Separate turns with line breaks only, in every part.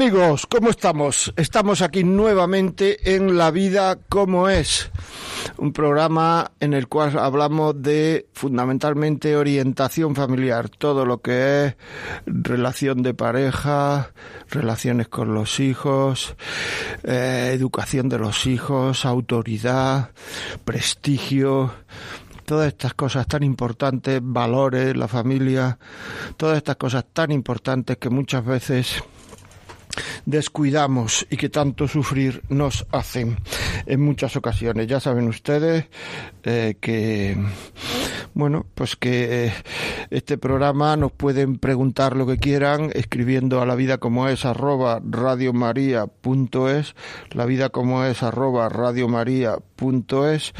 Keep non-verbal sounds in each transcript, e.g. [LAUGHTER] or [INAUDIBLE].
Amigos, ¿cómo estamos? Estamos aquí nuevamente en La vida como es, un programa en el cual hablamos de fundamentalmente orientación familiar, todo lo que es relación de pareja, relaciones con los hijos, eh, educación de los hijos, autoridad, prestigio, todas estas cosas tan importantes, valores, la familia, todas estas cosas tan importantes que muchas veces descuidamos y que tanto sufrir nos hacen en muchas ocasiones. Ya saben ustedes eh, que, bueno, pues que eh, este programa nos pueden preguntar lo que quieran escribiendo a la vida como es arroba radiomaria.es, la vida como es arroba radiomaria.es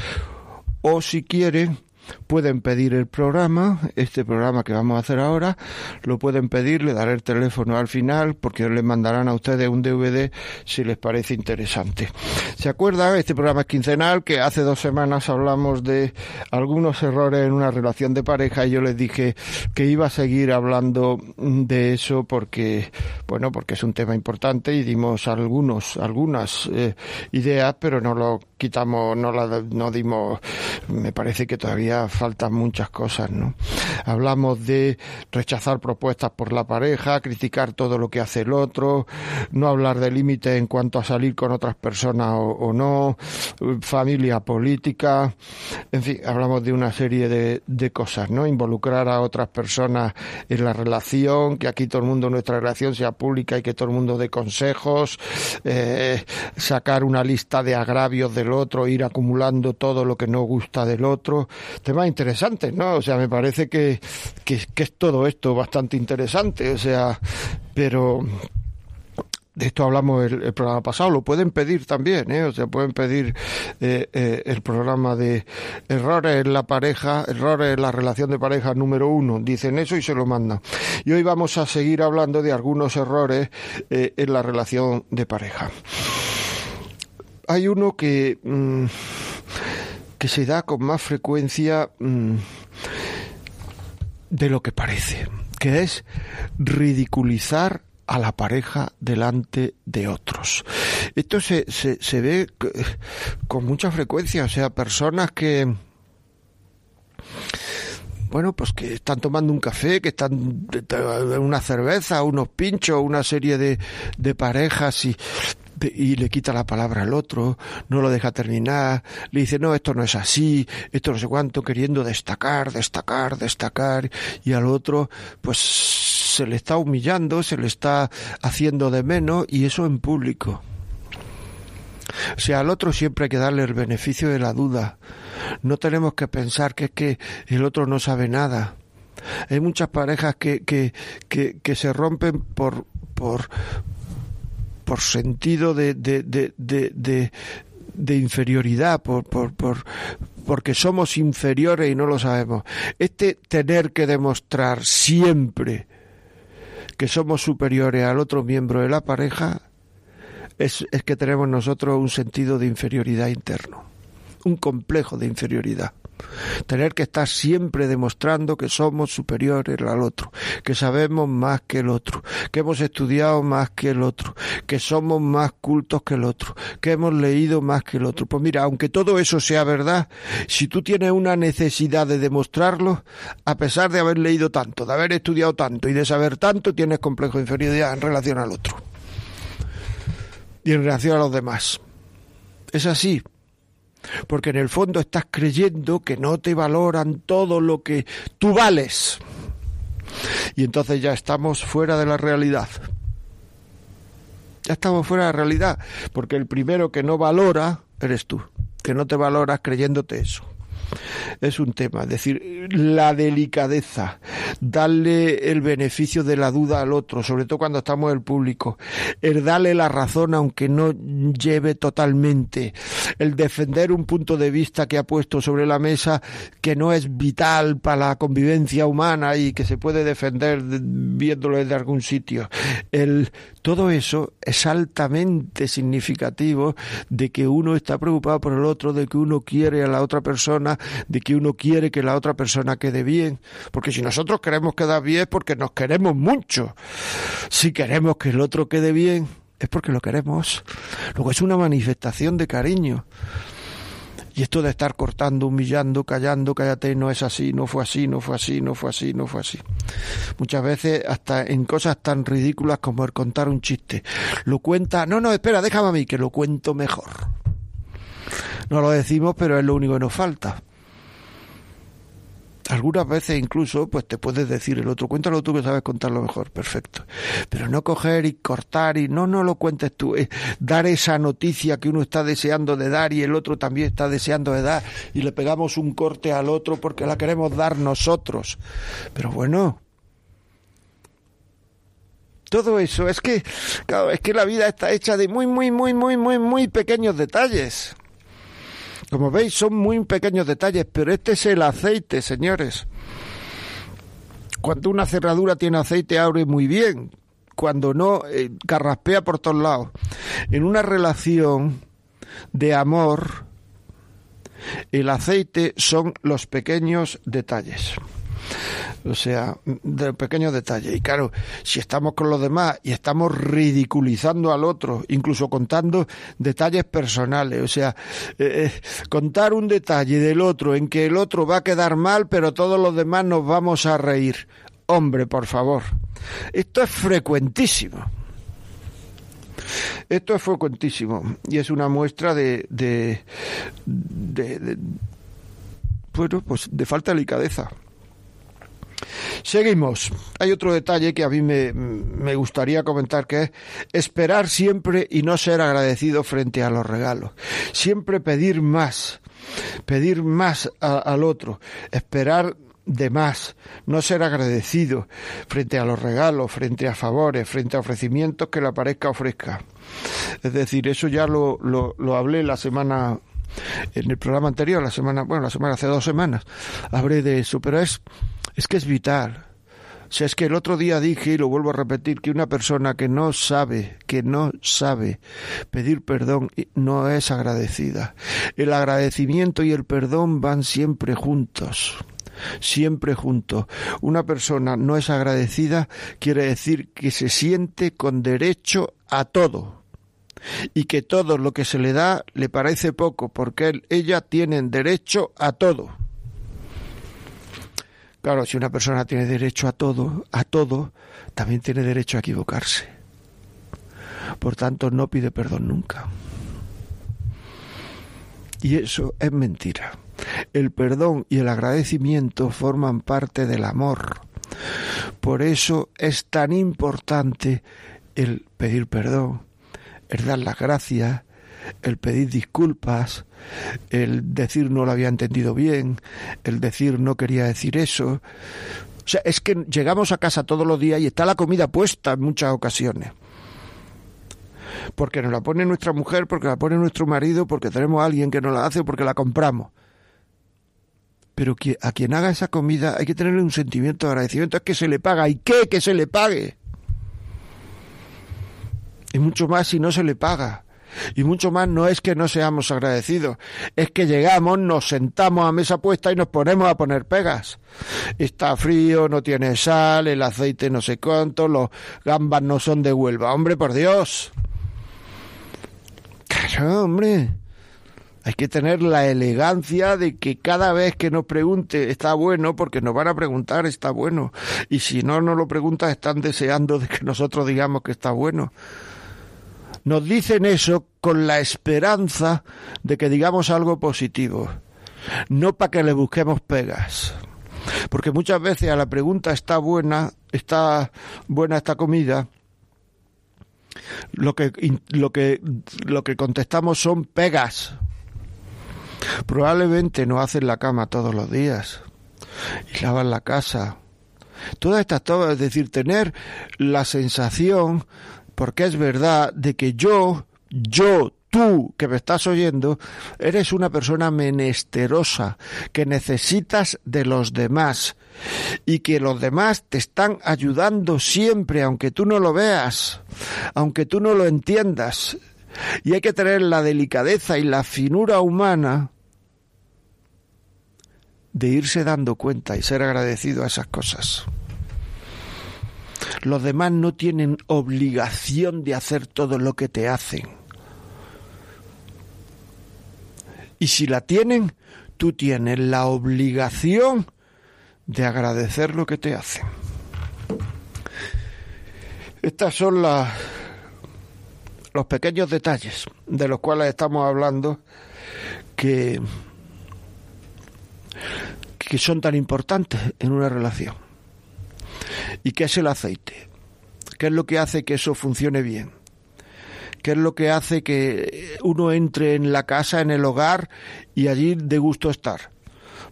o si quieren pueden pedir el programa, este programa que vamos a hacer ahora, lo pueden pedir, le daré el teléfono al final porque le mandarán a ustedes un DVD si les parece interesante. ¿Se acuerdan? Este programa es quincenal que hace dos semanas hablamos de algunos errores en una relación de pareja y yo les dije que iba a seguir hablando de eso porque, bueno, porque es un tema importante y dimos algunos, algunas eh, ideas, pero no lo quitamos, no la, no dimos, me parece que todavía faltan muchas cosas, ¿no? Hablamos de rechazar propuestas por la pareja, criticar todo lo que hace el otro, no hablar de límites en cuanto a salir con otras personas o, no, familia política, en fin, hablamos de una serie de, cosas, ¿no? Involucrar a otras personas en la relación, que aquí todo el mundo, nuestra relación sea pública y que todo el mundo dé consejos, eh, sacar una lista de agravios del otro, ir acumulando todo lo que no gusta del otro, temas interesantes, ¿no? O sea, me parece que, que, es todo esto bastante interesante, o sea, pero de esto hablamos el, programa pasado, lo pueden pedir también, ¿eh? o sea, pueden pedir eh, eh, el programa de errores en la pareja, errores en la relación de pareja número uno, dicen eso y se lo mandan. Y hoy vamos a seguir hablando de algunos errores eh, en la relación de pareja. Hay uno que... Mm, que se da con más frecuencia mm, de lo que parece, que es ridiculizar a la pareja delante de otros. Esto se, se, se ve con mucha frecuencia, o sea, personas que bueno, pues que están tomando un café, que están una cerveza, unos pinchos, una serie de, de parejas y y le quita la palabra al otro, no lo deja terminar, le dice, no, esto no es así, esto no sé cuánto, queriendo destacar, destacar, destacar, y al otro, pues se le está humillando, se le está haciendo de menos, y eso en público. O sea, al otro siempre hay que darle el beneficio de la duda. No tenemos que pensar que es que el otro no sabe nada. Hay muchas parejas que, que, que, que se rompen por, por, por sentido de, de, de, de, inferioridad, por, por, por, porque somos inferiores y no lo sabemos. Este tener que demostrar siempre que somos superiores al otro miembro de la pareja es, es que tenemos nosotros un sentido de inferioridad interno, un complejo de inferioridad. Tener que estar siempre demostrando que somos superiores al otro, que sabemos más que el otro, que hemos estudiado más que el otro, que somos más cultos que el otro, que hemos leído más que el otro. Pues mira, aunque todo eso sea verdad, si tú tienes una necesidad de demostrarlo, a pesar de haber leído tanto, de haber estudiado tanto y de saber tanto, tienes complejo de inferioridad en relación al otro y en relación a los demás. Es así, porque en el fondo estás creyendo que no te valoran todo lo que tú vales. Y entonces ya estamos fuera de la realidad. Ya estamos fuera de la realidad, porque el primero que no valora eres tú, que no te valoras creyéndote eso es un tema. Es decir, la delicadeza, darle el beneficio de la duda al otro, sobre todo cuando estamos en el público, el darle la razón aunque no lleve totalmente, el defender un punto de vista que ha puesto sobre la mesa que no es vital para la convivencia humana y que se puede defender viéndolo desde algún sitio. El, todo eso es altamente significativo de que uno está preocupado por el otro, de que uno quiere a la otra persona, de que uno quiere que la otra persona quede bien, porque si nosotros queremos quedar bien es porque nos queremos mucho. Si queremos que el otro quede bien, es porque lo queremos. Luego es una manifestación de cariño. Y esto de estar cortando, humillando, callando, cállate, no es así, no fue así, no fue así, no fue así, no fue así. Muchas veces hasta en cosas tan ridículas como el contar un chiste. Lo cuenta, no, no, espera, déjame a mí que lo cuento mejor. No lo decimos, pero es lo único que nos falta. Algunas veces incluso pues te puedes decir el otro, cuéntalo tú que sabes contarlo mejor, perfecto. Pero no coger y cortar y no, no lo cuentes tú, dar esa noticia que uno está deseando de dar y el otro también está deseando de dar y le pegamos un corte al otro porque la queremos dar nosotros. Pero bueno, todo eso es que, claro, es que la vida está hecha de muy, muy, muy, muy, muy, muy pequeños detalles. Como veis, son muy pequeños detalles, pero este es el aceite, señores. Cuando una cerradura tiene aceite, abre muy bien. Cuando no, eh, carraspea por todos lados. En una relación de amor, el aceite son los pequeños detalles. O sea, de pequeños detalles. Y claro, si estamos con los demás y estamos ridiculizando al otro, incluso contando detalles personales, o sea, eh, eh, contar un detalle del otro en que el otro va a quedar mal, pero todos los demás nos vamos a reír. Hombre, por favor. Esto es frecuentísimo. Esto es frecuentísimo y es una muestra de, de, de bueno, pues de falta de delicadeza. Seguimos. Hay otro detalle que a mí me, me, gustaría comentar, que es esperar siempre y no ser agradecido frente a los regalos. Siempre pedir más, pedir más al otro, esperar de más, no ser agradecido frente a los regalos, frente a favores, frente a ofrecimientos que la pareja ofrezca. Es decir, eso ya lo, lo, lo hablé la semana en el programa anterior, la semana, bueno, la semana hace dos semanas, hablé de eso, pero es es que es vital. O sea, es que el otro día dije, y lo vuelvo a repetir, que una persona que no sabe, que no sabe pedir perdón, no es agradecida. El agradecimiento y el perdón van siempre juntos siempre juntos. Una persona no es agradecida quiere decir que se siente con derecho a todo y que todo lo que se le da le parece poco porque él, ella tienen derecho a todo. Claro, si una persona tiene derecho a todo, a todo, también tiene derecho a equivocarse. Por tanto, no pide perdón nunca. Y eso es mentira. El perdón y el agradecimiento forman parte del amor. Por eso es tan importante el pedir perdón, el dar las gracias, el pedir disculpas, el decir no lo había entendido bien, el decir no quería decir eso. O sea, es que llegamos a casa todos los días y está la comida puesta en muchas ocasiones. Porque nos la pone nuestra mujer, porque la pone nuestro marido, porque tenemos a alguien que nos la hace porque la compramos. Pero a quien haga esa comida hay que tenerle un sentimiento de agradecimiento, es que se le paga. ¿Y qué? Que se le pague. Y mucho más si no se le paga. Y mucho más no es que no seamos agradecidos, es que llegamos, nos sentamos a mesa puesta y nos ponemos a poner pegas. Está frío, no tiene sal, el aceite no sé cuánto, los gambas no son de Huelva. Hombre, por Dios. Claro, hombre. Hay que tener la elegancia de que cada vez que nos pregunte está bueno, porque nos van a preguntar está bueno. Y si no nos lo preguntan, están deseando de que nosotros digamos que está bueno nos dicen eso con la esperanza de que digamos algo positivo, no para que le busquemos pegas. Porque muchas veces a la pregunta está buena, está buena esta comida, lo que, lo que, lo que contestamos son pegas. Probablemente no hacen la cama todos los días y lavan la casa. Todas estas cosas, es decir, tener la sensación, porque es verdad, de que yo, yo, tú que me estás oyendo, eres una persona menesterosa, que necesitas de los demás y que los demás te están ayudando siempre, aunque tú no lo veas, aunque tú no lo entiendas. Y hay que tener la delicadeza y la finura humana de irse dando cuenta y ser agradecido a esas cosas. Los demás no tienen obligación de hacer todo lo que te hacen. Y si la tienen, tú tienes la obligación de agradecer lo que te hacen. Estas son las, los pequeños detalles de los cuales estamos hablando que, que son tan importantes en una relación. ¿Y qué es el aceite? ¿Qué es lo que hace que eso funcione bien? ¿Qué es lo que hace que uno entre en la casa, en el hogar y allí de gusto estar?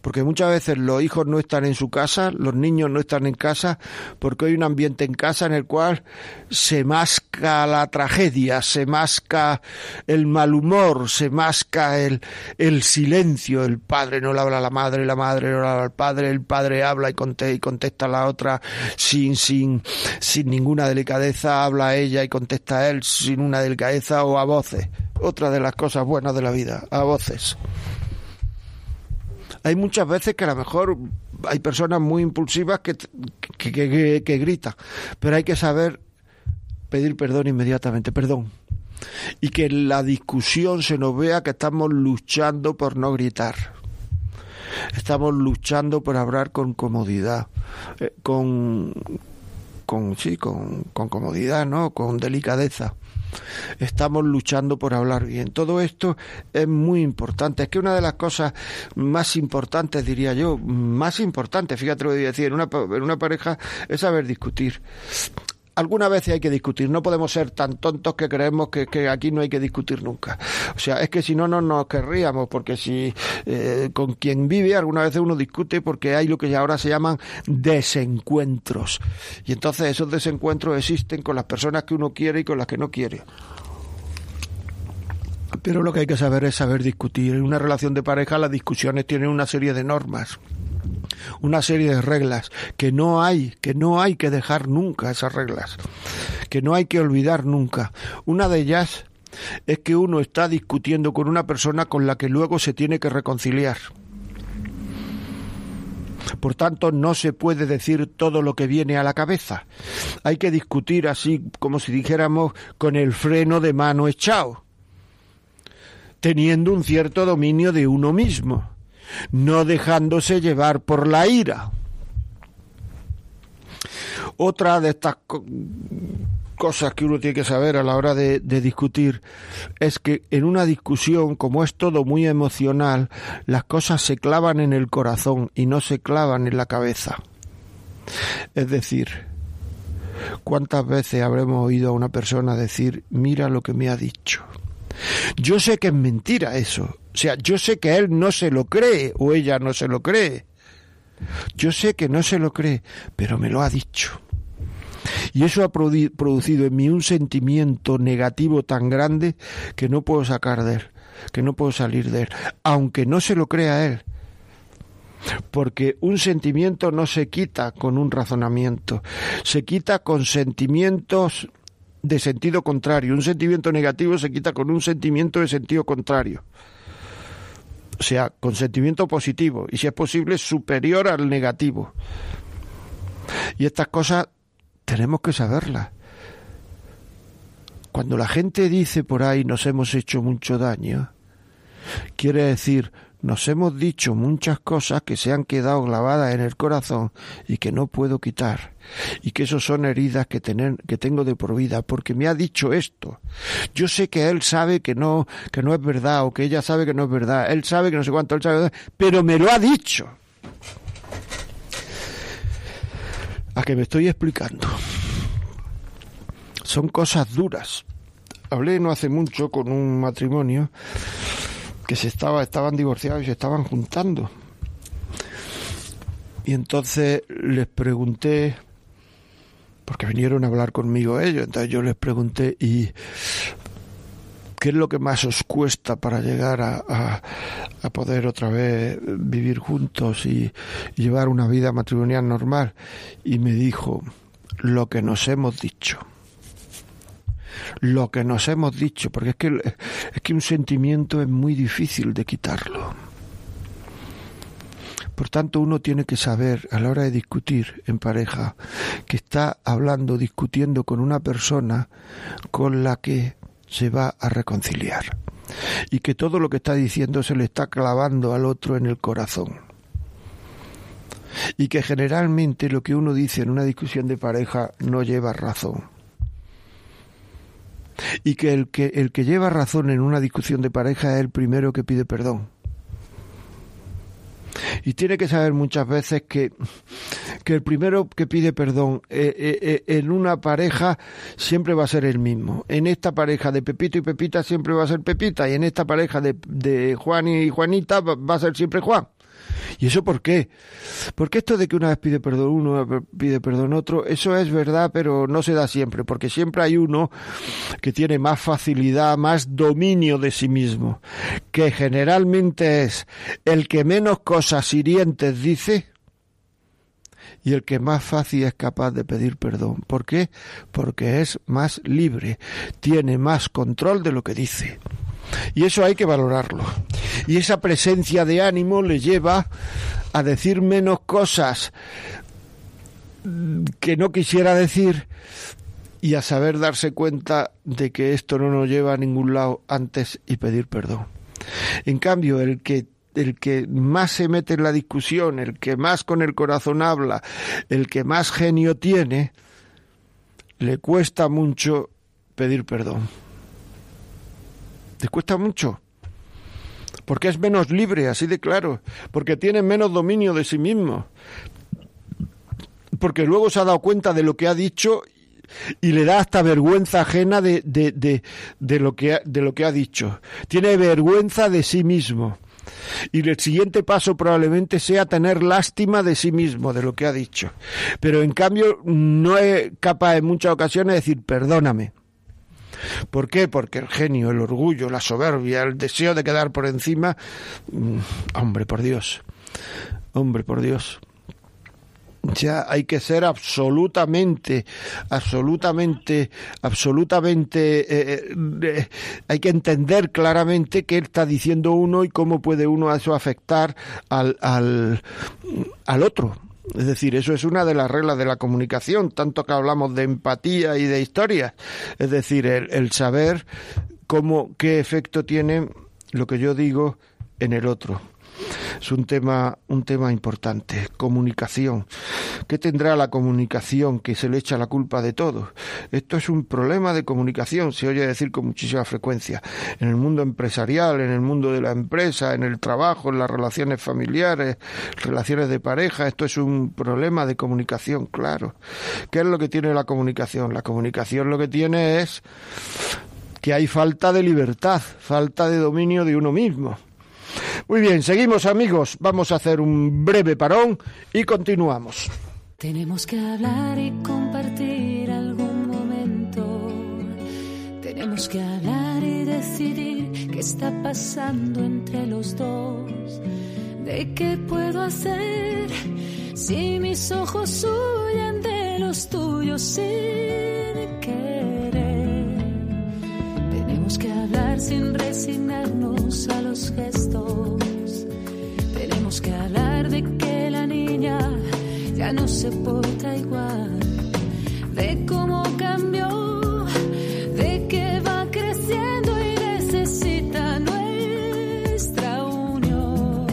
Porque muchas veces los hijos no están en su casa, los niños no están en casa, porque hay un ambiente en casa en el cual se masca la tragedia, se masca el mal humor, se masca el, el silencio, el padre no le habla a la madre, la madre no le habla al padre, el padre habla y contesta, y contesta a la otra sin, sin, sin ninguna delicadeza, habla a ella y contesta a él sin una delicadeza o a voces. Otra de las cosas buenas de la vida, a voces hay muchas veces que a lo mejor hay personas muy impulsivas que, que, gritan, pero hay que saber pedir perdón inmediatamente, perdón. Y que en la discusión se nos vea que estamos luchando por no gritar. Estamos luchando por hablar con comodidad, eh, con, con sí, con, con comodidad, ¿no? Con delicadeza estamos luchando por hablar bien. Todo esto es muy importante. Es que una de las cosas más importantes, diría yo, más importantes, fíjate lo que voy a decir, en una, en una pareja es saber discutir alguna veces hay que discutir. No podemos ser tan tontos que creemos que, aquí no hay que discutir nunca. O sea, es que si no, no nos querríamos, porque si eh, con quien vive, alguna veces uno discute porque hay lo que ahora se llaman desencuentros. Y entonces esos desencuentros existen con las personas que uno quiere y con las que no quiere. Pero lo que hay que saber es saber discutir. En una relación de pareja las discusiones tienen una serie de normas una serie de reglas que no hay, que no hay que dejar nunca esas reglas, que no hay que olvidar nunca. Una de ellas es que uno está discutiendo con una persona con la que luego se tiene que reconciliar. Por tanto, no se puede decir todo lo que viene a la cabeza. Hay que discutir así como si dijéramos con el freno de mano echado, teniendo un cierto dominio de uno mismo no dejándose llevar por la ira. Otra de estas cosas que uno tiene que saber a la hora de, discutir es que en una discusión, como es todo muy emocional, las cosas se clavan en el corazón y no se clavan en la cabeza. Es decir, ¿cuántas veces habremos oído a una persona decir, mira lo que me ha dicho? Yo sé que es mentira eso, o sea, yo sé que él no se lo cree o ella no se lo cree. Yo sé que no se lo cree, pero me lo ha dicho. Y eso ha producido en mí un sentimiento negativo tan grande que no puedo sacar de él, que no puedo salir de él, aunque no se lo crea él. Porque un sentimiento no se quita con un razonamiento, se quita con sentimientos de sentido contrario. Un sentimiento negativo se quita con un sentimiento de sentido contrario o sea, con sentimiento positivo y si es posible superior al negativo. Y estas cosas tenemos que saberlas. Cuando la gente dice por ahí nos hemos hecho mucho daño, quiere decir nos hemos dicho muchas cosas que se han quedado grabadas en el corazón y que no puedo quitar. Y que eso son heridas que, tener, que tengo de por vida, porque me ha dicho esto. Yo sé que él sabe que no, que no es verdad, o que ella sabe que no es verdad. Él sabe que no sé cuánto, él sabe, pero me lo ha dicho. A que me estoy explicando. son cosas duras. Hablé no hace mucho con un matrimonio que se estaba, estaban divorciados y se estaban juntando. Y entonces les pregunté, porque vinieron a hablar conmigo ellos, entonces yo les pregunté, ¿y qué es lo que más os cuesta para llegar a, a, poder otra vez vivir juntos y, y llevar una vida matrimonial normal? Y me dijo, lo que nos hemos dicho lo que nos hemos dicho, porque es que, es que un sentimiento es muy difícil de quitarlo. Por tanto, uno tiene que saber a la hora de discutir en pareja que está hablando, discutiendo con una persona con la que se va a reconciliar y que todo lo que está diciendo se le está clavando al otro en el corazón. Y que generalmente lo que uno dice en una discusión de pareja no lleva razón y que el que el que lleva razón en una discusión de pareja es el primero que pide perdón. Y tiene que saber muchas veces que, que el primero que pide perdón eh, eh, eh, en una pareja siempre va a ser el mismo. En esta pareja de Pepito y Pepita siempre va a ser Pepita y en esta pareja de, de Juan y Juanita va a ser siempre Juan. ¿Y eso por qué? Porque esto de que una vez pide perdón uno, pide perdón otro, eso es verdad, pero no se da siempre, porque siempre hay uno que tiene más facilidad, más dominio de sí mismo, que generalmente es el que menos cosas hirientes dice y el que más fácil es capaz de pedir perdón. ¿Por qué? Porque es más libre, tiene más control de lo que dice. Y eso hay que valorarlo. Y esa presencia de ánimo le lleva a decir menos cosas que no quisiera decir y a saber darse cuenta de que esto no nos lleva a ningún lado antes y pedir perdón. En cambio, el que el que más se mete en la discusión, el que más con el corazón habla, el que más genio tiene, le cuesta mucho pedir perdón. Le cuesta mucho. Porque es menos libre, así de claro. Porque tiene menos dominio de sí mismo. Porque luego se ha dado cuenta de lo que ha dicho y le da hasta vergüenza ajena de, de, de, lo, que, de lo que ha dicho. Tiene vergüenza de sí mismo. Y el siguiente paso probablemente sea tener lástima de sí mismo, de lo que ha dicho. Pero en cambio no es capaz en muchas ocasiones de decir perdóname. ¿Por qué? Porque el genio, el orgullo, la soberbia, el deseo de quedar por encima, mm, hombre, por Dios, hombre, por Dios. Ya hay que ser absolutamente, absolutamente, absolutamente, eh, eh, hay que entender claramente qué está diciendo uno y cómo puede uno eso afectar al, al, al otro, es decir, eso es una de las reglas de la comunicación, tanto que hablamos de empatía y de historia. Es decir, el, saber cómo, qué efecto tiene lo que yo digo en el otro es un tema, un tema importante. Comunicación. ¿Qué tendrá la comunicación que se le echa la culpa de todo? Esto es un problema de comunicación, se oye decir con muchísima frecuencia. En el mundo empresarial, en el mundo de la empresa, en el trabajo, en las relaciones familiares, relaciones de pareja, esto es un problema de comunicación, claro. ¿Qué es lo que tiene la comunicación? La comunicación lo que tiene es que hay falta de libertad, falta de dominio de uno mismo. Muy bien, seguimos amigos, vamos a hacer un breve parón y continuamos.
Tenemos que hablar y compartir algún momento. Tenemos que hablar y decidir qué está pasando entre los dos. ¿De qué puedo hacer si mis ojos huyen de los tuyos sin querer? Tenemos que hablar sin resignarnos a los gestos que hablar de que la niña ya no se porta igual, de cómo cambió, de que va creciendo y necesita nuestra unión.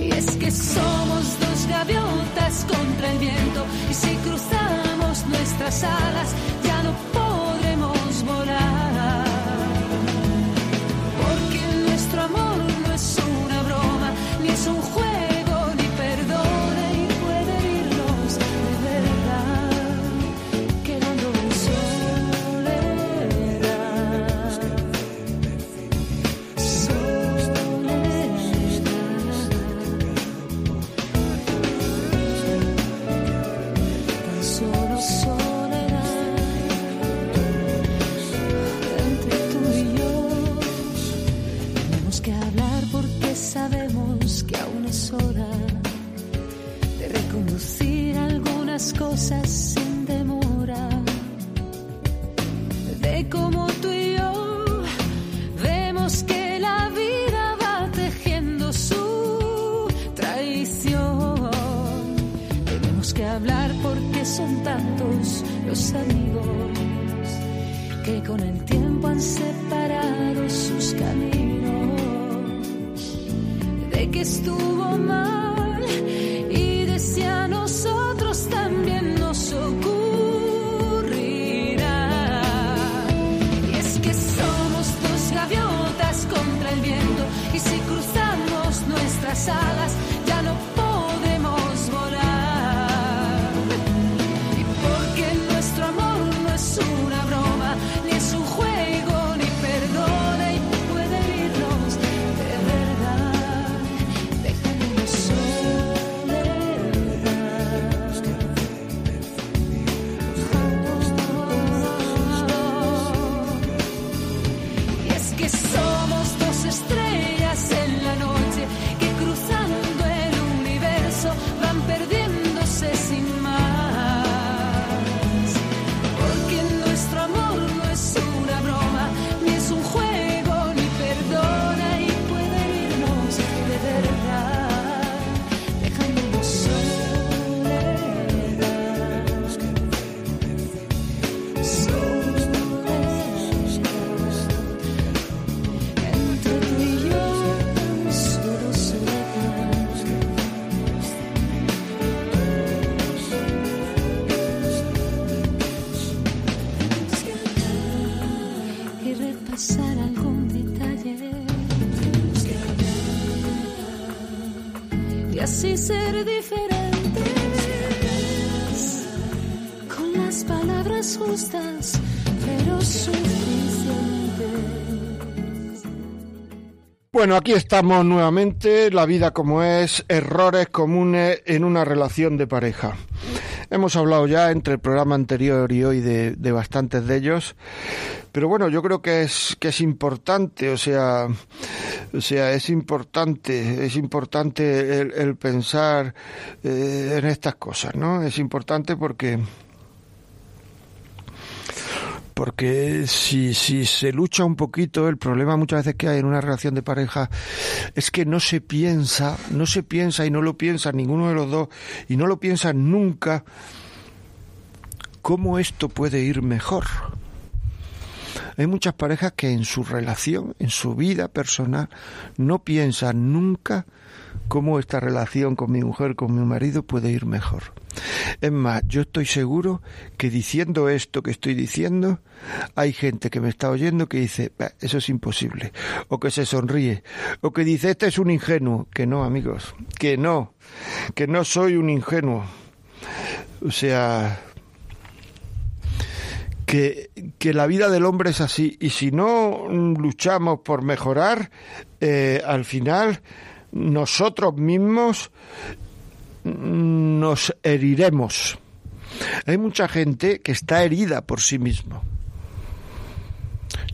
Y es que somos dos gaviotas contra el viento y si cruzamos nuestras alas
Bueno, aquí estamos nuevamente, la vida como es, errores comunes en una relación de pareja. Hemos hablado ya entre el programa anterior y hoy de, de bastantes de ellos, pero bueno, yo creo que es que es importante, o sea, o sea, es importante, es importante el, pensar eh, en estas cosas, ¿no? Es importante porque porque si, si se lucha un poquito, el problema muchas veces que hay en una relación de pareja es que no se piensa, no se piensa y no lo piensa ninguno de los dos y no lo piensa nunca cómo esto puede ir mejor. Hay muchas parejas que en su relación, en su vida personal, no piensan nunca cómo esta relación con mi mujer, con mi marido puede ir mejor. Es más, yo estoy seguro que diciendo esto que estoy diciendo, hay gente que me está oyendo que dice, "Bah, eso es imposible, o que se sonríe, o que dice, este es un ingenuo, que no, amigos, que no, que no soy un ingenuo. O sea, que, que la vida del hombre es así, y si no luchamos por mejorar, eh, al final nosotros mismos nos heriremos. Hay mucha gente que está herida por sí mismo.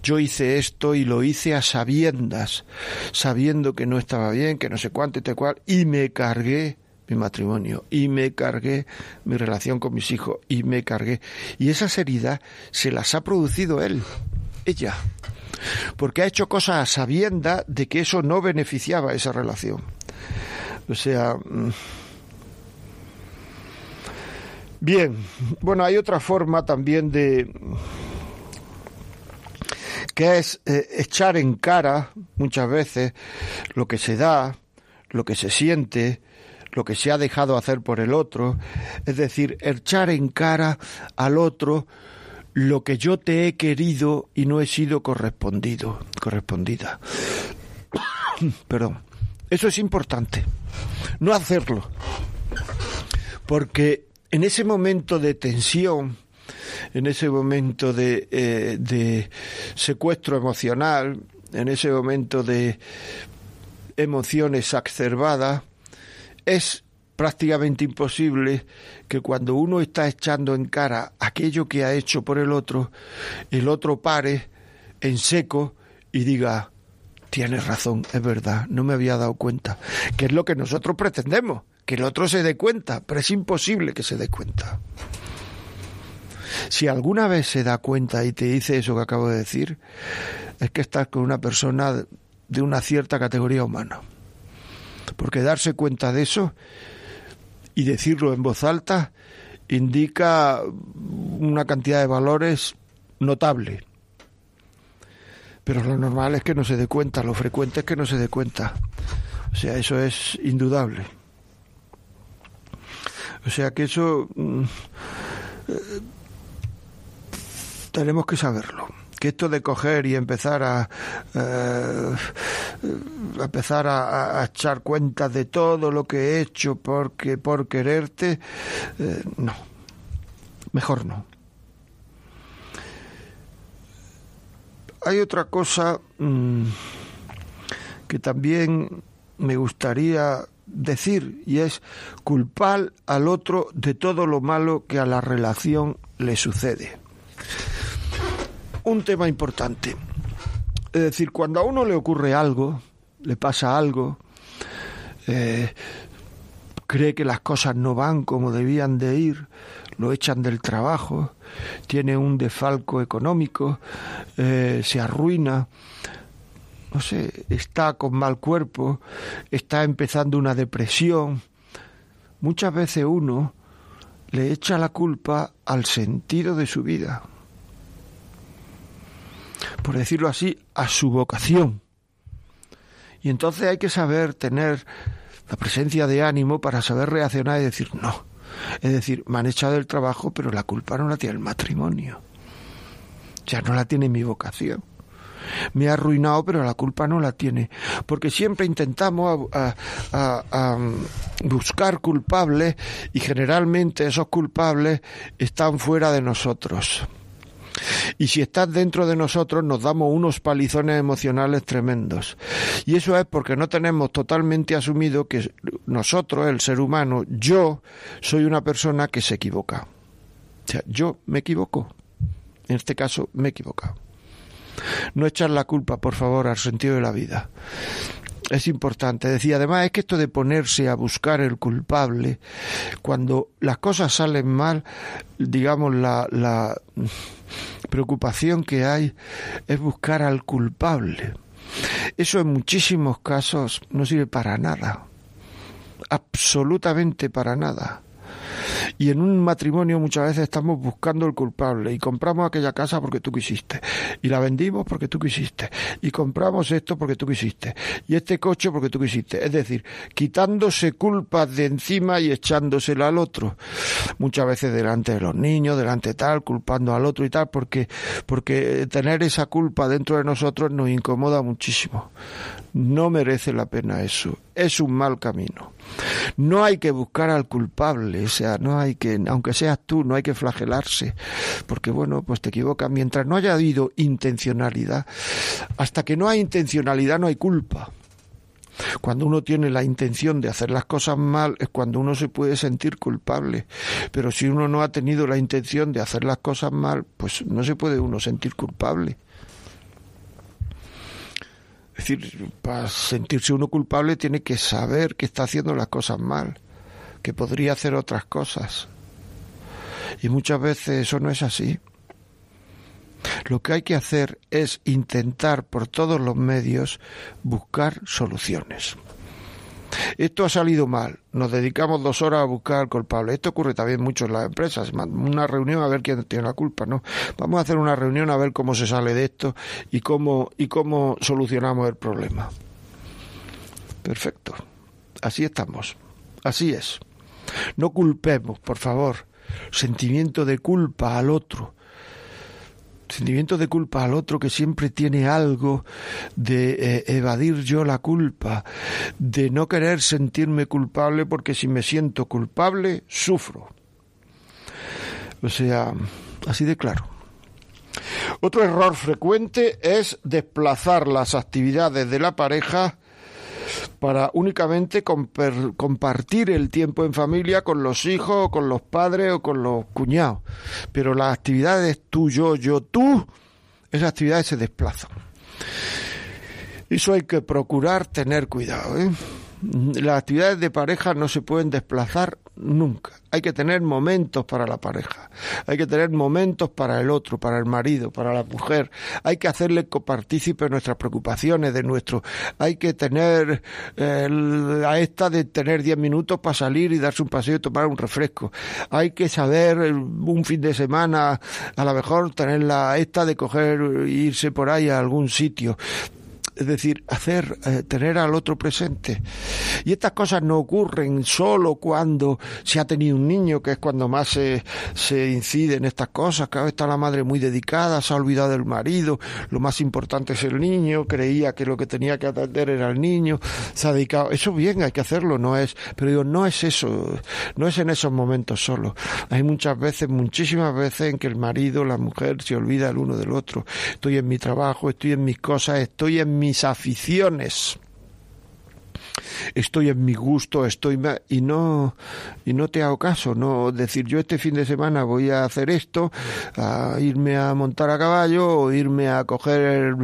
Yo hice esto y lo hice a sabiendas, sabiendo que no estaba bien, que no sé cuánto y tal cual, y me cargué mi matrimonio, y me cargué mi relación con mis hijos, y me cargué. Y esas heridas se las ha producido él, ella, porque ha hecho cosas a sabiendas de que eso no beneficiaba esa relación. O sea. mm, Bien, bueno, hay otra forma también de que es eh, echar en cara muchas veces lo que se da, lo que se siente, lo que se ha dejado hacer por el otro, es decir, echar en cara al otro lo que yo te he querido y no he sido correspondido, correspondida. [COUGHS] Perdón. Eso es importante. No hacerlo. Porque en ese momento de tensión, en ese momento de, eh, de secuestro emocional, en ese momento de emociones exacerbadas, es prácticamente imposible que cuando uno está echando en cara aquello que ha hecho por el otro, el otro pare en seco y diga, tienes razón, es verdad, no me había dado cuenta, que es lo que nosotros pretendemos, que el otro se dé cuenta, pero es imposible que se dé cuenta. Si alguna vez se da cuenta y te dice eso que acabo de decir, es que estás con una persona de una cierta categoría humana. Porque darse cuenta de eso y decirlo en voz alta indica una cantidad de valores notable. Pero lo normal es que no se dé cuenta, lo frecuente es que no se dé cuenta. O sea, eso es indudable. O sea que eso mm, eh, tenemos que saberlo que esto de coger y empezar a, eh, empezar a, echar cuentas de todo lo que he hecho porque por quererte eh, no. Mejor no. Hay otra cosa mm, que también me gustaría decir y es culpar al otro de todo lo malo que a la relación le sucede un tema importante. Es decir, cuando a uno le ocurre algo, le pasa algo, eh, cree que las cosas no van como debían de ir, lo echan del trabajo, tiene un defalco económico, eh, se arruina, no sé, está con mal cuerpo, está empezando una depresión. Muchas veces uno le echa la culpa al sentido de su vida por decirlo así, a su vocación. Y entonces hay que saber tener la presencia de ánimo para saber reaccionar y decir no. Es decir, me han echado el trabajo, pero la culpa no la tiene el matrimonio. Ya no la tiene mi vocación. Me ha arruinado, pero la culpa no la tiene. Porque siempre intentamos buscar culpables y generalmente esos culpables están fuera de nosotros. Y si estás dentro de nosotros nos damos unos palizones emocionales tremendos. Y eso es porque no tenemos totalmente asumido que nosotros, el ser humano, yo soy una persona que se equivoca. O sea, yo me equivoco. En este caso, me he equivocado. No echar la culpa, por favor, al sentido de la vida es importante. Decía, además, es que esto de ponerse a buscar el culpable, cuando las cosas salen mal, digamos, la, la preocupación que hay es buscar al culpable. Eso en muchísimos casos no sirve para nada, absolutamente para nada. Y en un matrimonio muchas veces estamos buscando el culpable y compramos aquella casa porque tú quisiste y la vendimos porque tú quisiste y compramos esto porque tú quisiste y este coche porque tú quisiste. Es decir, quitándose culpas de encima y echándosela al otro. Muchas veces delante de los niños, delante de tal, culpando al otro y tal, porque, porque tener esa culpa dentro de nosotros nos incomoda muchísimo. No merece la pena eso. Es un mal camino. No hay que buscar al culpable, o sea, no hay que, aunque seas tú, no hay que flagelarse, porque bueno, pues te equivocas. Mientras no haya habido intencionalidad, hasta que no hay intencionalidad no hay culpa. Cuando uno tiene la intención de hacer las cosas mal es cuando uno se puede sentir culpable. Pero si uno no ha tenido la intención de hacer las cosas mal, pues no se puede uno sentir culpable. Es decir, para sentirse uno culpable tiene que saber que está haciendo las cosas mal, que podría hacer otras cosas. Y muchas veces eso no es así. Lo que hay que hacer es intentar por todos los medios buscar soluciones. Esto ha salido mal. Nos dedicamos dos horas a buscar al culpable. Esto ocurre también mucho en las empresas. Una reunión a ver quién tiene la culpa, ¿no? Vamos a hacer una reunión a ver cómo se sale de esto y cómo, y cómo solucionamos el problema. Perfecto. Así estamos. Así es. No culpemos, por favor. Sentimiento de culpa al otro sentimiento de culpa al otro que siempre tiene algo de eh, evadir yo la culpa, de no querer sentirme culpable porque si me siento culpable, sufro. O sea, así de claro. Otro error frecuente es desplazar las actividades de la pareja para únicamente compartir el tiempo en familia con los hijos o con los padres o con los cuñados. Pero las actividades tú, yo, yo, tú, esas actividades se desplazan. Eso hay que procurar tener cuidado. ¿eh? Las actividades de pareja no se pueden desplazar nunca. Hay que tener momentos para la pareja, hay que tener momentos para el otro, para el marido, para la mujer, hay que hacerle copartícipe nuestras preocupaciones, de nuestro, hay que tener eh, a esta de tener diez minutos para salir y darse un paseo y tomar un refresco, hay que saber eh, un fin de semana, a lo mejor tener la esta de coger, irse por ahí a algún sitio, es decir, hacer, eh, tener al otro presente. Y estas cosas no ocurren solo cuando se ha tenido un niño, que es cuando más se, se incide en estas cosas. Vez está la madre muy dedicada, se ha olvidado del marido, lo más importante es el niño, creía que lo que tenía que atender era el niño, se ha dedicado. Eso bien, hay que hacerlo, no es, pero digo, no es eso, no es en esos momentos solo. Hay muchas veces, muchísimas veces en que el marido, la mujer se olvida el uno del otro. Estoy en mi trabajo, estoy en mis cosas, estoy en mi mis aficiones estoy en mi gusto, estoy y no y no te hago caso, no decir yo este fin de semana voy a hacer esto, a irme a montar a caballo o irme a coger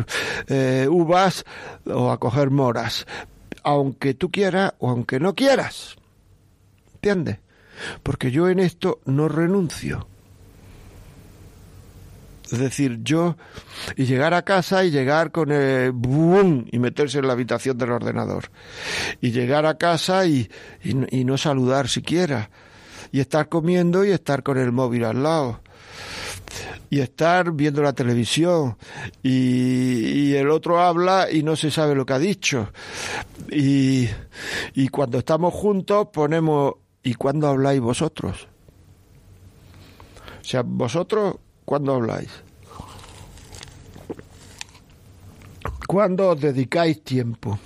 eh, uvas o a coger moras, aunque tú quieras o aunque no quieras, ¿entiendes? Porque yo en esto no renuncio. Es decir, yo y llegar a casa y llegar con el boom y meterse en la habitación del ordenador. Y llegar a casa y, y, no saludar siquiera. Y estar comiendo y estar con el móvil al lado y estar viendo la televisión y, y, el otro habla y no se sabe lo que ha dicho y, y cuando estamos juntos ponemos ¿y cuándo habláis vosotros? O sea, vosotros ¿Cuándo habláis? ¿Cuándo os dedicáis tiempo?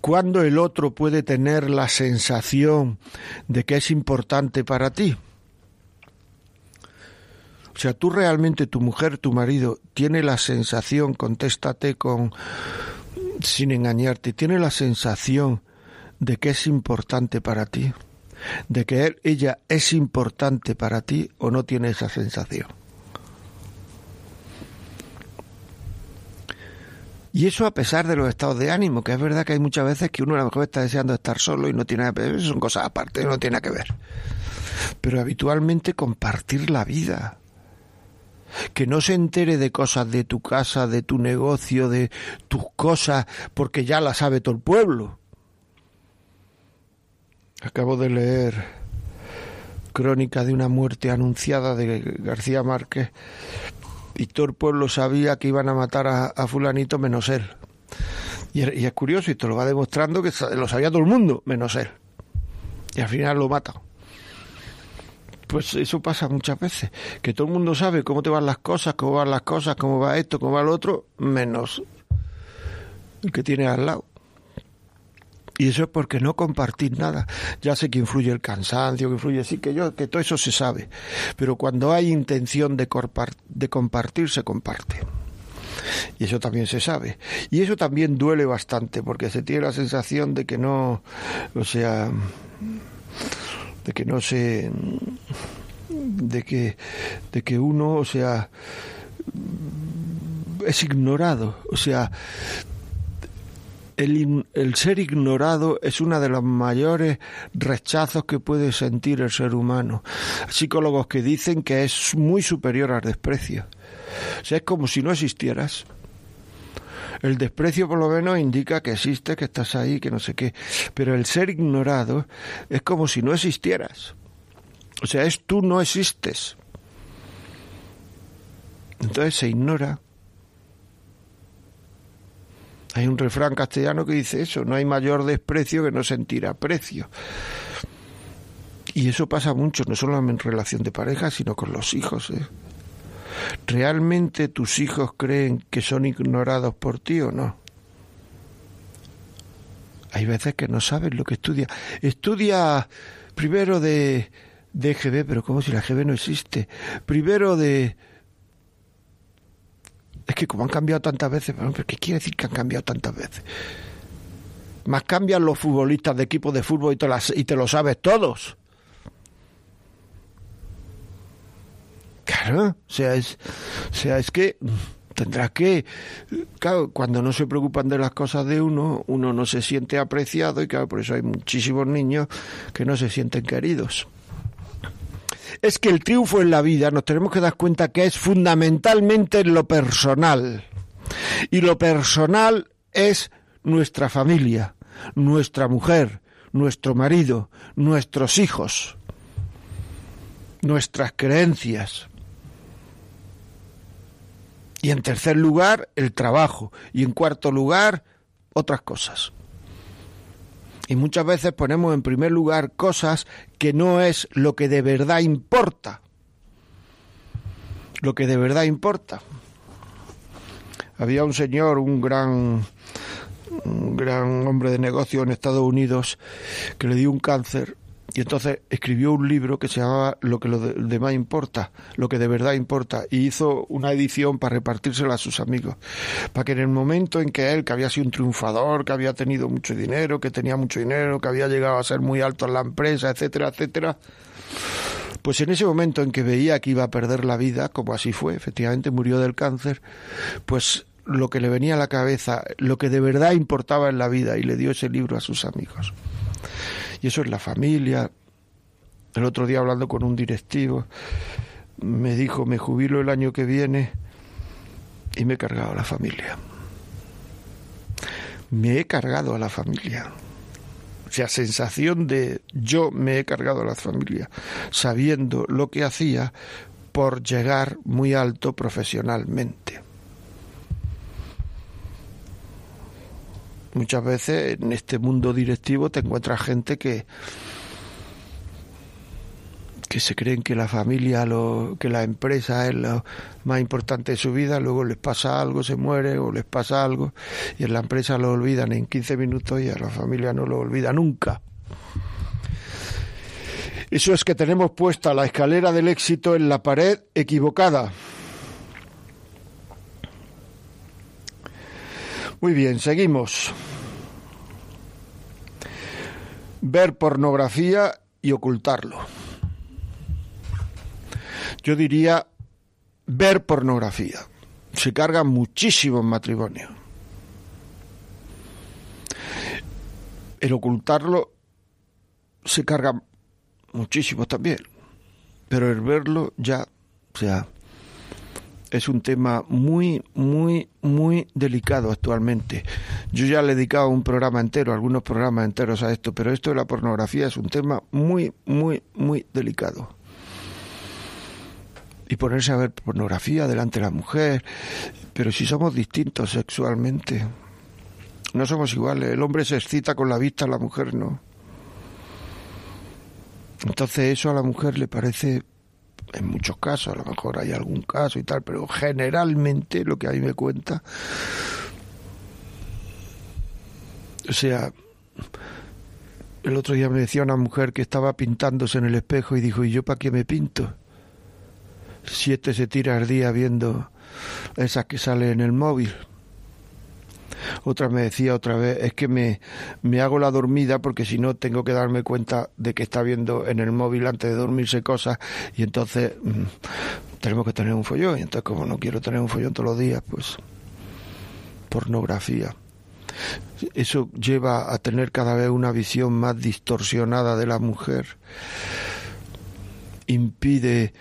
¿Cuándo el otro puede tener la sensación de que es importante para ti? O sea, tú realmente, tu mujer, tu marido, tiene la sensación, contéstate con, sin engañarte, tiene la sensación de que es importante para ti de que él, ella es importante para ti o no tiene esa sensación. Y eso a pesar de los estados de ánimo, que es verdad que hay muchas veces que uno a lo mejor está deseando estar solo y no tiene nada que ver, son cosas aparte, no tiene nada que ver. Pero habitualmente compartir la vida. Que no se entere de cosas de tu casa, de tu negocio, de tus cosas, porque ya la sabe todo el pueblo. Acabo de leer Crónica de una muerte anunciada de García Márquez y todo el pueblo sabía que iban a matar a, fulanito menos él. Y, es curioso y te lo va demostrando que lo sabía todo el mundo menos él. Y al final lo mata. Pues eso pasa muchas veces, que todo el mundo sabe cómo te van las cosas, cómo van las cosas, cómo va esto, cómo va lo otro, menos el que tiene al lado. Y eso es porque no compartir nada. Ya sé que influye el cansancio, que influye, sí, que yo, que todo eso se sabe. Pero cuando hay intención de, de compartir, se comparte. Y eso también se sabe. Y eso también duele bastante, porque se tiene la sensación de que no, o sea, de que no se, de que, de que uno, o sea, es ignorado. O sea, el, ser ignorado es uno de los mayores rechazos que puede sentir el ser humano. Psicólogos que dicen que es muy superior al desprecio. O sea, es como si no existieras. El desprecio por lo menos indica que existe, que estás ahí, que no sé qué. Pero el ser ignorado es como si no existieras. O sea, es tú no existes. Entonces se ignora hay un refrán castellano que dice eso, no hay mayor desprecio que no sentir aprecio. Y eso pasa mucho, no solo en relación de pareja, sino con los hijos. ¿eh? ¿Realmente tus hijos creen que son ignorados por ti o no? Hay veces que no sabes lo que estudia. Estudia primero de, de pero como si la EGB no existe. Primero de, es que como han cambiado tantas veces, ¿qué quiere decir que han cambiado tantas veces? Más cambian los futbolistas de equipos de fútbol y te, y te lo sabes todos. Claro, o sea, es, o sea, es que Tendrá que, claro, cuando no se preocupan de las cosas de uno, uno no se siente apreciado y claro, por eso hay muchísimos niños que no se sienten queridos. Es que el triunfo en la vida nos tenemos que dar cuenta que es fundamentalmente en lo personal. Y lo personal es nuestra familia, nuestra mujer, nuestro marido, nuestros hijos, nuestras creencias. Y en tercer lugar, el trabajo. Y en cuarto lugar, otras cosas. Y muchas veces ponemos en primer lugar cosas que no es lo que de verdad importa. Lo que de verdad importa. Había un señor, un gran un gran hombre de negocio en Estados Unidos que le dio un cáncer y entonces escribió un libro que se llamaba Lo que lo de, importa, lo que de verdad importa, y hizo una edición para repartírsela a sus amigos, para que en el momento en que él, que había sido un triunfador, que había tenido mucho dinero, que tenía mucho dinero, que había llegado a ser muy alto en la empresa, etcétera, etcétera, pues en ese momento en que veía que iba a perder la vida, como así fue, efectivamente murió del cáncer, pues lo que le venía a la cabeza, lo que de verdad importaba en la vida, y le dio ese libro a sus amigos y eso es la familia. El otro día hablando con un directivo, me dijo, me jubilo el año que viene y me he cargado a la familia. Me he cargado a la familia. O sea, sensación de yo me he cargado a la familia, sabiendo lo que hacía por llegar muy alto profesionalmente. Muchas veces en este mundo directivo te encuentras gente que que se creen que la familia, lo, que la empresa es lo más importante de su vida, luego les pasa algo, se muere o les pasa algo y en la empresa lo olvidan en 15 minutos y a la familia no lo olvida nunca. Eso es que tenemos puesta la escalera del éxito en la pared equivocada. Muy bien, seguimos. Ver pornografía y ocultarlo. Yo diría ver pornografía. Se carga muchísimo en matrimonio. El ocultarlo se carga muchísimo también. Pero el verlo ya, o sea, es un tema muy, muy, muy delicado actualmente. Yo ya le he dedicado un programa entero, algunos programas enteros a esto, pero esto de la pornografía es un tema muy, muy, muy delicado. Y ponerse a ver pornografía delante de la mujer, pero si somos distintos sexualmente, no somos iguales. El hombre se excita con la vista, la mujer no. Entonces eso a la mujer le parece en muchos casos, a lo mejor hay algún caso y tal, pero generalmente lo que a mí me cuenta, o sea, el otro día me decía una mujer que estaba pintándose en el espejo y dijo, ¿y yo para qué me pinto? Siete se tira al día viendo esas que salen en el móvil. Otra me decía otra vez, es que me, me hago la dormida porque si no tengo que darme cuenta de que está viendo en el móvil antes de dormirse cosas y entonces mm, tenemos que tener un follón. Y entonces como no quiero tener un follón todos los días, pues pornografía. Eso lleva a tener cada vez una visión más distorsionada de la mujer. Impide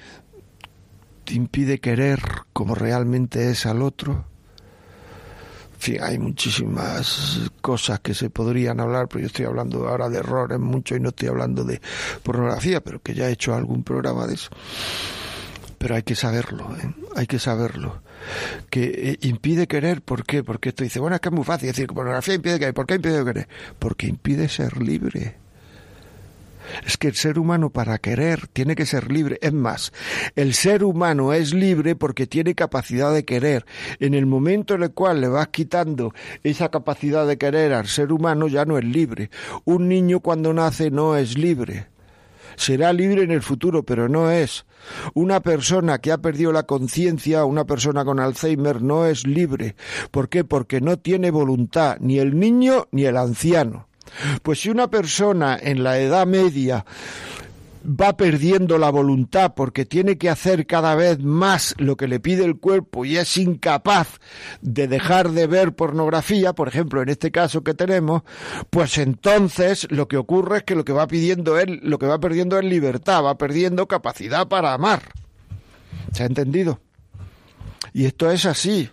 impide querer como realmente es al otro hay muchísimas cosas que se podrían hablar, pero yo estoy hablando ahora de errores mucho y no estoy hablando de pornografía, pero que ya he hecho algún programa de eso. Pero hay que saberlo, ¿eh? hay que saberlo. Que eh, impide querer, ¿por qué? Porque esto dice, bueno, es que es muy fácil decir que pornografía impide querer. ¿Por qué impide querer? Porque impide ser libre. Es que el ser humano para querer tiene que ser libre. Es más, el ser humano es libre porque tiene capacidad de querer. En el momento en el cual le vas quitando esa capacidad de querer al ser humano ya no es libre. Un niño cuando nace no es libre. Será libre en el futuro, pero no es. Una persona que ha perdido la conciencia, una persona con Alzheimer, no es libre. ¿Por qué? Porque no tiene voluntad, ni el niño ni el anciano. Pues si una persona en la edad media va perdiendo la voluntad porque tiene que hacer cada vez más lo que le pide el cuerpo y es incapaz de dejar de ver pornografía, por ejemplo, en este caso que tenemos, pues entonces lo que ocurre es que lo que va pidiendo él, lo que va perdiendo es libertad, va perdiendo capacidad para amar. ¿Se ha entendido? Y esto es así.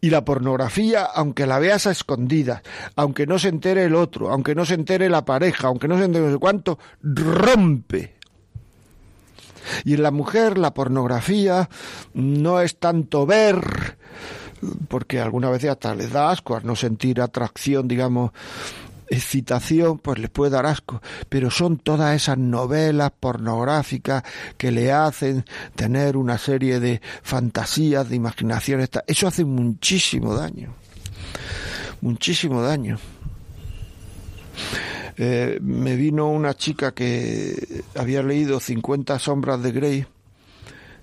Y la pornografía, aunque la veas a escondidas, aunque no se entere el otro, aunque no se entere la pareja, aunque no se entere no sé cuánto, rompe. Y en la mujer la pornografía no es tanto ver, porque alguna vez hasta les da asco no sentir atracción, digamos, excitación, pues les puede dar asco, pero son todas esas novelas pornográficas que le hacen tener una serie de fantasías, de imaginaciones, eso hace muchísimo daño, muchísimo daño. Eh, me vino una chica que había leído 50 sombras de Grey,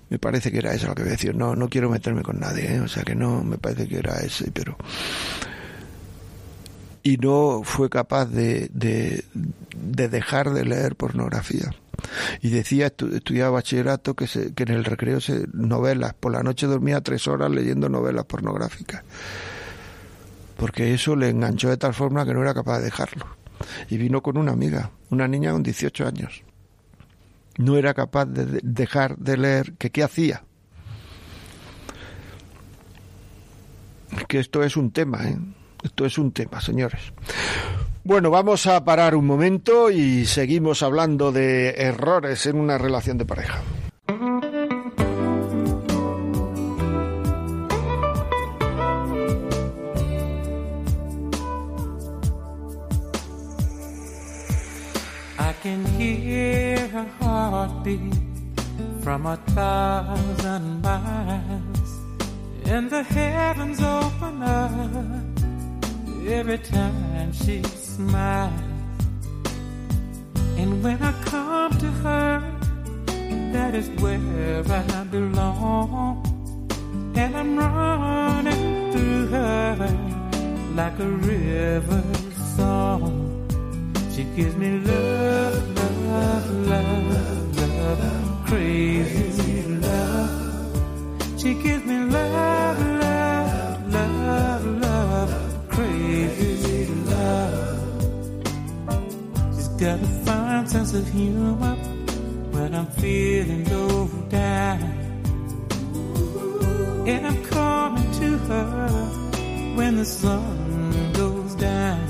me parece que era esa lo que voy a no, no quiero meterme con nadie, ¿eh? o sea que no, me parece que era ese, pero y no fue capaz de, de, dejar de leer pornografía. Y decía, estudiaba bachillerato, que, se, que en el recreo se novelas, por la noche dormía tres horas leyendo novelas pornográficas. Porque eso le enganchó de tal forma que no era capaz de dejarlo. Y vino con una amiga, una niña con 18 años. No era capaz de dejar de leer, que qué hacía. Que esto es un tema, ¿eh? Esto es un tema, señores. Bueno, vamos a parar un momento y seguimos hablando de errores en una relación de pareja. Can hear a heartbeat from a thousand miles, and the heavens open up every time she smiles. And when I come to her, that is where I belong. And I'm running through her like a river song. She gives me love, love, love, love, crazy love. She gives me love, love, got a fine sense of humor when I'm feeling low down. And I'm coming to her when the sun goes down.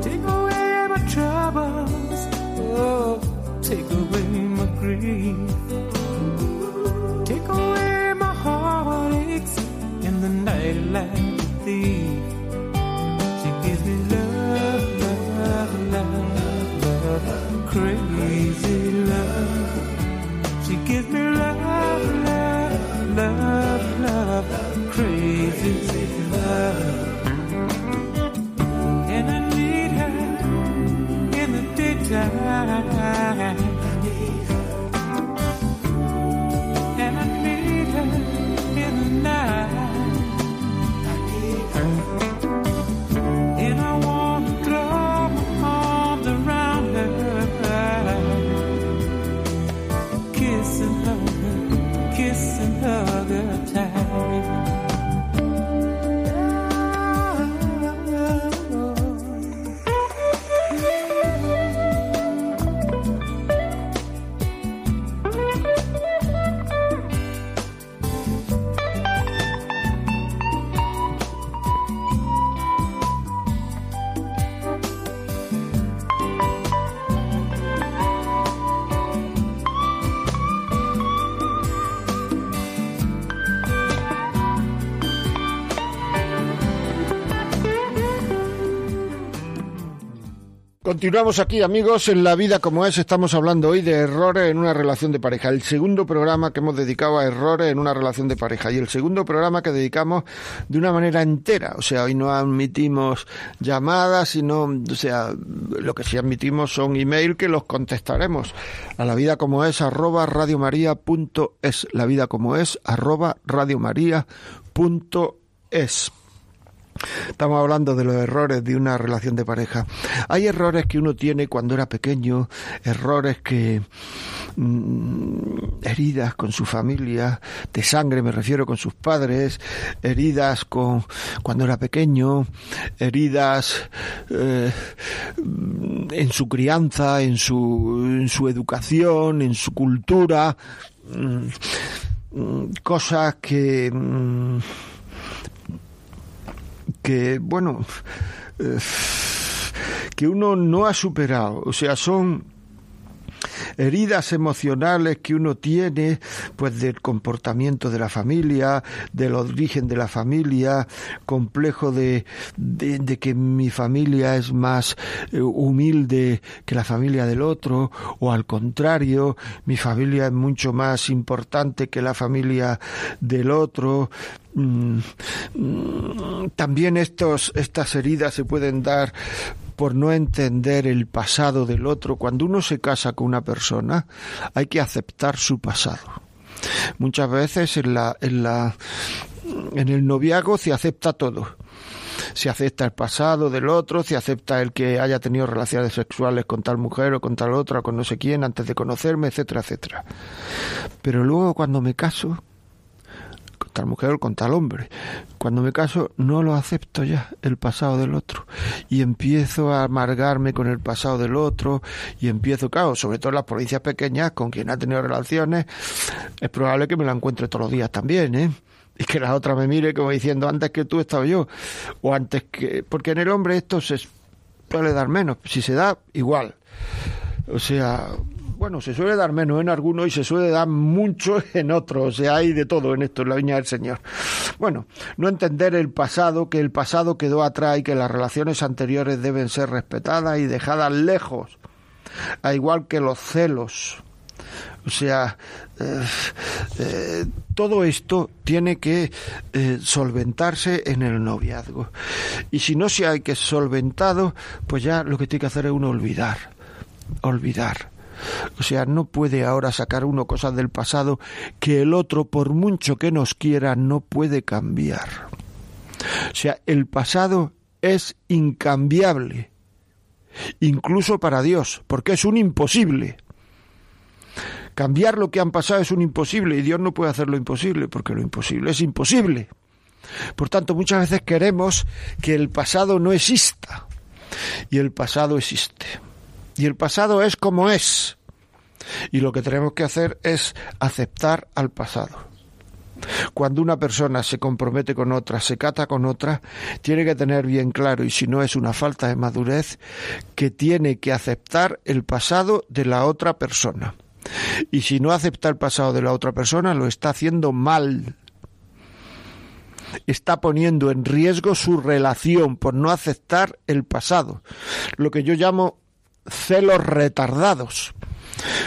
Take away my troubles, oh, take away my grief. Take away my heartaches in the night like thief. Crazy Continuamos aquí, amigos, en la vida como es. Estamos hablando hoy de errores en una relación de pareja. El segundo programa que hemos dedicado a errores en una relación de pareja y el segundo programa que dedicamos de una manera entera. O sea, hoy no admitimos llamadas, sino, o sea, lo que sí admitimos son email que los contestaremos a la vida como es arroba radiomaria.es. La vida como es arroba radiomaria.es. Estamos hablando de los errores de una relación de pareja. Hay errores que uno tiene cuando era pequeño, errores que mm, heridas con su familia, de sangre me refiero con sus padres, heridas con cuando era pequeño, heridas eh, en su crianza, en su, en su educación, en su cultura, mm, mm, cosas que que, bueno, eh, que uno no ha superado. O sea, son heridas emocionales que uno tiene, pues del comportamiento de la familia, del origen de la familia, complejo de, de, que mi familia es más eh, humilde que la familia del otro, o al contrario, mi familia es mucho más importante que la familia del otro, mm, mm, también estos, estas heridas se pueden dar por no entender el pasado del otro. Cuando uno se casa con una persona, hay que aceptar su pasado. Muchas veces en la, en la, en el noviazgo se acepta todo. Se acepta el pasado del otro, se acepta el que haya tenido relaciones sexuales con tal mujer o con tal otra, con no sé quién, antes de conocerme, etcétera, etcétera. Pero luego cuando me caso, tal mujer o con tal hombre. Cuando me caso no lo acepto ya, el pasado del otro. Y empiezo a amargarme con el pasado del otro y empiezo, claro, sobre todo en las provincias pequeñas con quien ha tenido relaciones, es probable que me la encuentre todos los días también, ¿eh? y que la otra me mire como diciendo antes que tú he estado yo o antes que porque en el hombre esto se puede dar menos si se da igual o sea bueno, se suele dar menos en algunos y se suele dar mucho [LAUGHS] en otros. O sea, hay de todo en esto, en la viña del Señor. Bueno, no entender el pasado, que el pasado quedó atrás y que las relaciones anteriores deben ser respetadas y dejadas lejos. A igual que los celos. O sea, eh, eh, todo esto tiene que eh, solventarse en el noviazgo. Y si no se hay que solventado, pues ya lo que tiene que hacer es uno olvidar. Olvidar. O sea, no puede ahora sacar uno cosas del pasado que el otro, por mucho que nos quiera, no puede cambiar. O sea, el pasado es incambiable, incluso para Dios, porque es un imposible. Cambiar lo que han pasado es un imposible y Dios no puede hacer lo imposible, porque lo imposible es imposible. Por tanto, muchas veces queremos que el pasado no exista y el pasado existe. Y el pasado es como es. Y lo que tenemos que hacer es aceptar al pasado. Cuando una persona se compromete con otra, se cata con otra, tiene que tener bien claro, y si no es una falta de madurez, que tiene que aceptar el pasado de la otra persona. Y si no acepta el pasado de la otra persona, lo está haciendo mal. Está poniendo en riesgo su relación por no aceptar el pasado. Lo que yo llamo celos retardados.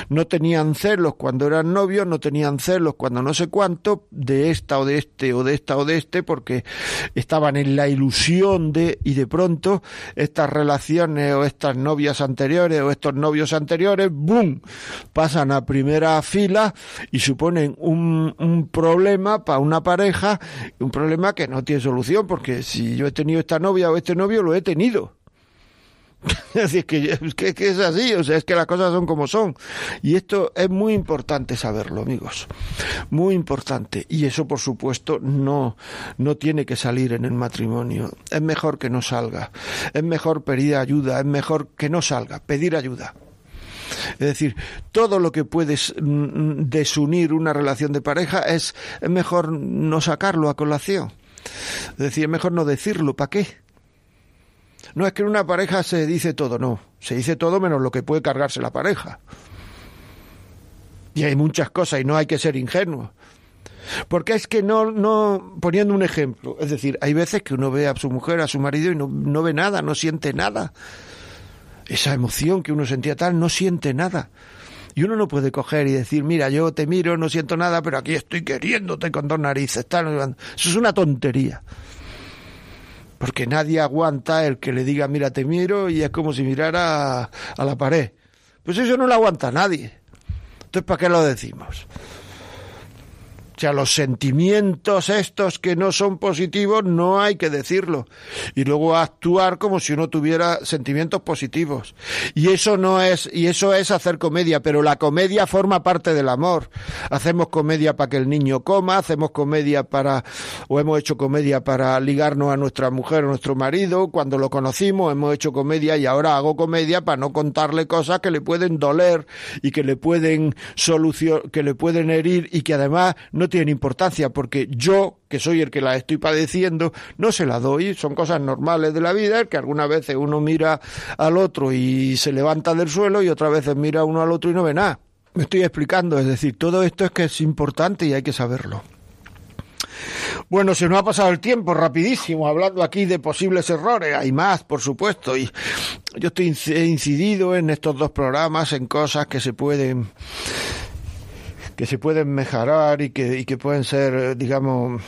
No tenían celos cuando eran novios, no tenían celos cuando no sé cuánto, de esta o de este o de esta o de este, porque estaban en la ilusión de, y de pronto estas relaciones o estas novias anteriores o estos novios anteriores, ¡boom!, pasan a primera fila y suponen un, un problema para una pareja, un problema que no tiene solución, porque si yo he tenido esta novia o este novio, lo he tenido [LAUGHS] es que, es así, o sea, es que las cosas son como son. Y esto es muy importante saberlo, amigos. Muy importante. Y eso, por supuesto, no, no tiene que salir en el matrimonio. Es mejor que no salga. Es mejor pedir ayuda. Es mejor que no salga. Pedir ayuda. Es decir, todo lo que puedes mm, desunir una relación de pareja es mejor no sacarlo a colación. Es decir, es mejor no decirlo. ¿Para qué? No es que en una pareja se dice todo, no. Se dice todo menos lo que puede cargarse la pareja. Y hay muchas cosas y no hay que ser ingenuo. Porque es que no, no, poniendo un ejemplo, es decir, hay veces que uno ve a su mujer, a su marido y no, no ve nada, no siente nada. Esa emoción que uno sentía tal, no siente nada. Y uno no puede coger y decir, mira, yo te miro, no siento nada, pero aquí estoy queriéndote con dos narices. Tal. Eso es una tontería porque nadie aguanta el que le diga mira te miro y es como si mirara a, la pared. Pues eso no lo aguanta nadie. Entonces, ¿para qué lo decimos? Sea, los sentimientos estos que no son positivos no hay que decirlo. Y luego actuar como si uno tuviera sentimientos positivos. Y eso no es, y eso es hacer comedia, pero la comedia forma parte del amor. Hacemos comedia para que el niño coma, hacemos comedia para, o hemos hecho comedia para ligarnos a nuestra mujer o nuestro marido. Cuando lo conocimos hemos hecho comedia y ahora hago comedia para no contarle cosas que le pueden doler y que le pueden solucionar, que le pueden herir y que además no tienen importancia porque yo, que soy el que la estoy padeciendo, no se la doy. Son cosas normales de la vida, que algunas veces uno mira al otro y se levanta del suelo y otras veces mira uno al otro y no ve nada. Me estoy explicando, es decir, todo esto es que es importante y hay que saberlo. Bueno, se nos ha pasado el tiempo rapidísimo hablando aquí de posibles errores. Hay más, por supuesto. Y yo estoy incidido en estos dos programas en cosas que se pueden que se pueden mejorar y que, y que pueden ser, digamos,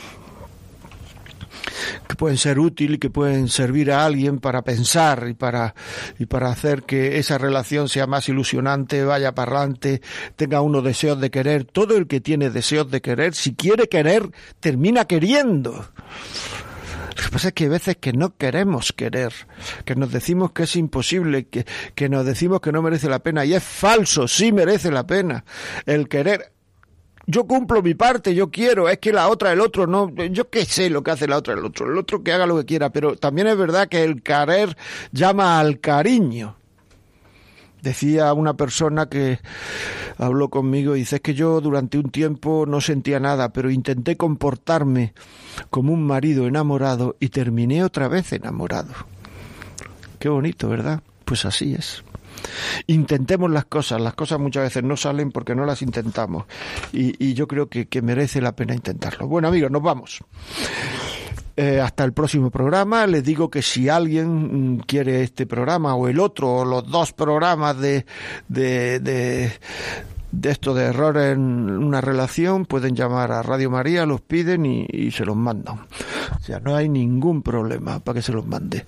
que pueden ser útiles y que pueden servir a alguien para pensar y para, y para hacer que esa relación sea más ilusionante, vaya parlante, tenga uno deseos de querer. Todo el que tiene deseos de querer, si quiere querer, termina queriendo. Lo que pasa es que hay veces que no queremos querer, que nos decimos que es imposible, que, que nos decimos que no merece la pena. Y es falso, sí merece la pena. El querer yo cumplo mi parte, yo quiero, es que la otra, el otro no, yo qué sé lo que hace la otra, el otro, el otro que haga lo que quiera, pero también es verdad que el querer llama al cariño. Decía una persona que habló conmigo dice, es que yo durante un tiempo no sentía nada, pero intenté comportarme como un marido enamorado y terminé otra vez enamorado. Qué bonito, ¿verdad? Pues así es. Intentemos las cosas, las cosas muchas veces no salen porque no las intentamos y, yo creo que, merece la pena intentarlo. Bueno amigos, nos vamos. Eh, hasta el próximo programa. Les digo que si alguien mm, quiere este programa o el otro o los dos programas de, de, de esto de error en una relación, pueden llamar a Radio María, los piden y, se los mandan. O sea, no hay ningún problema para que se los mande.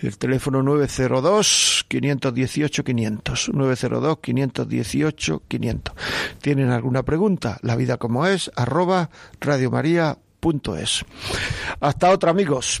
El teléfono 902-518-500. 902-518-500. ¿Tienen alguna pregunta? La vida como es, arroba radiomaria.es. Hasta otra, amigos.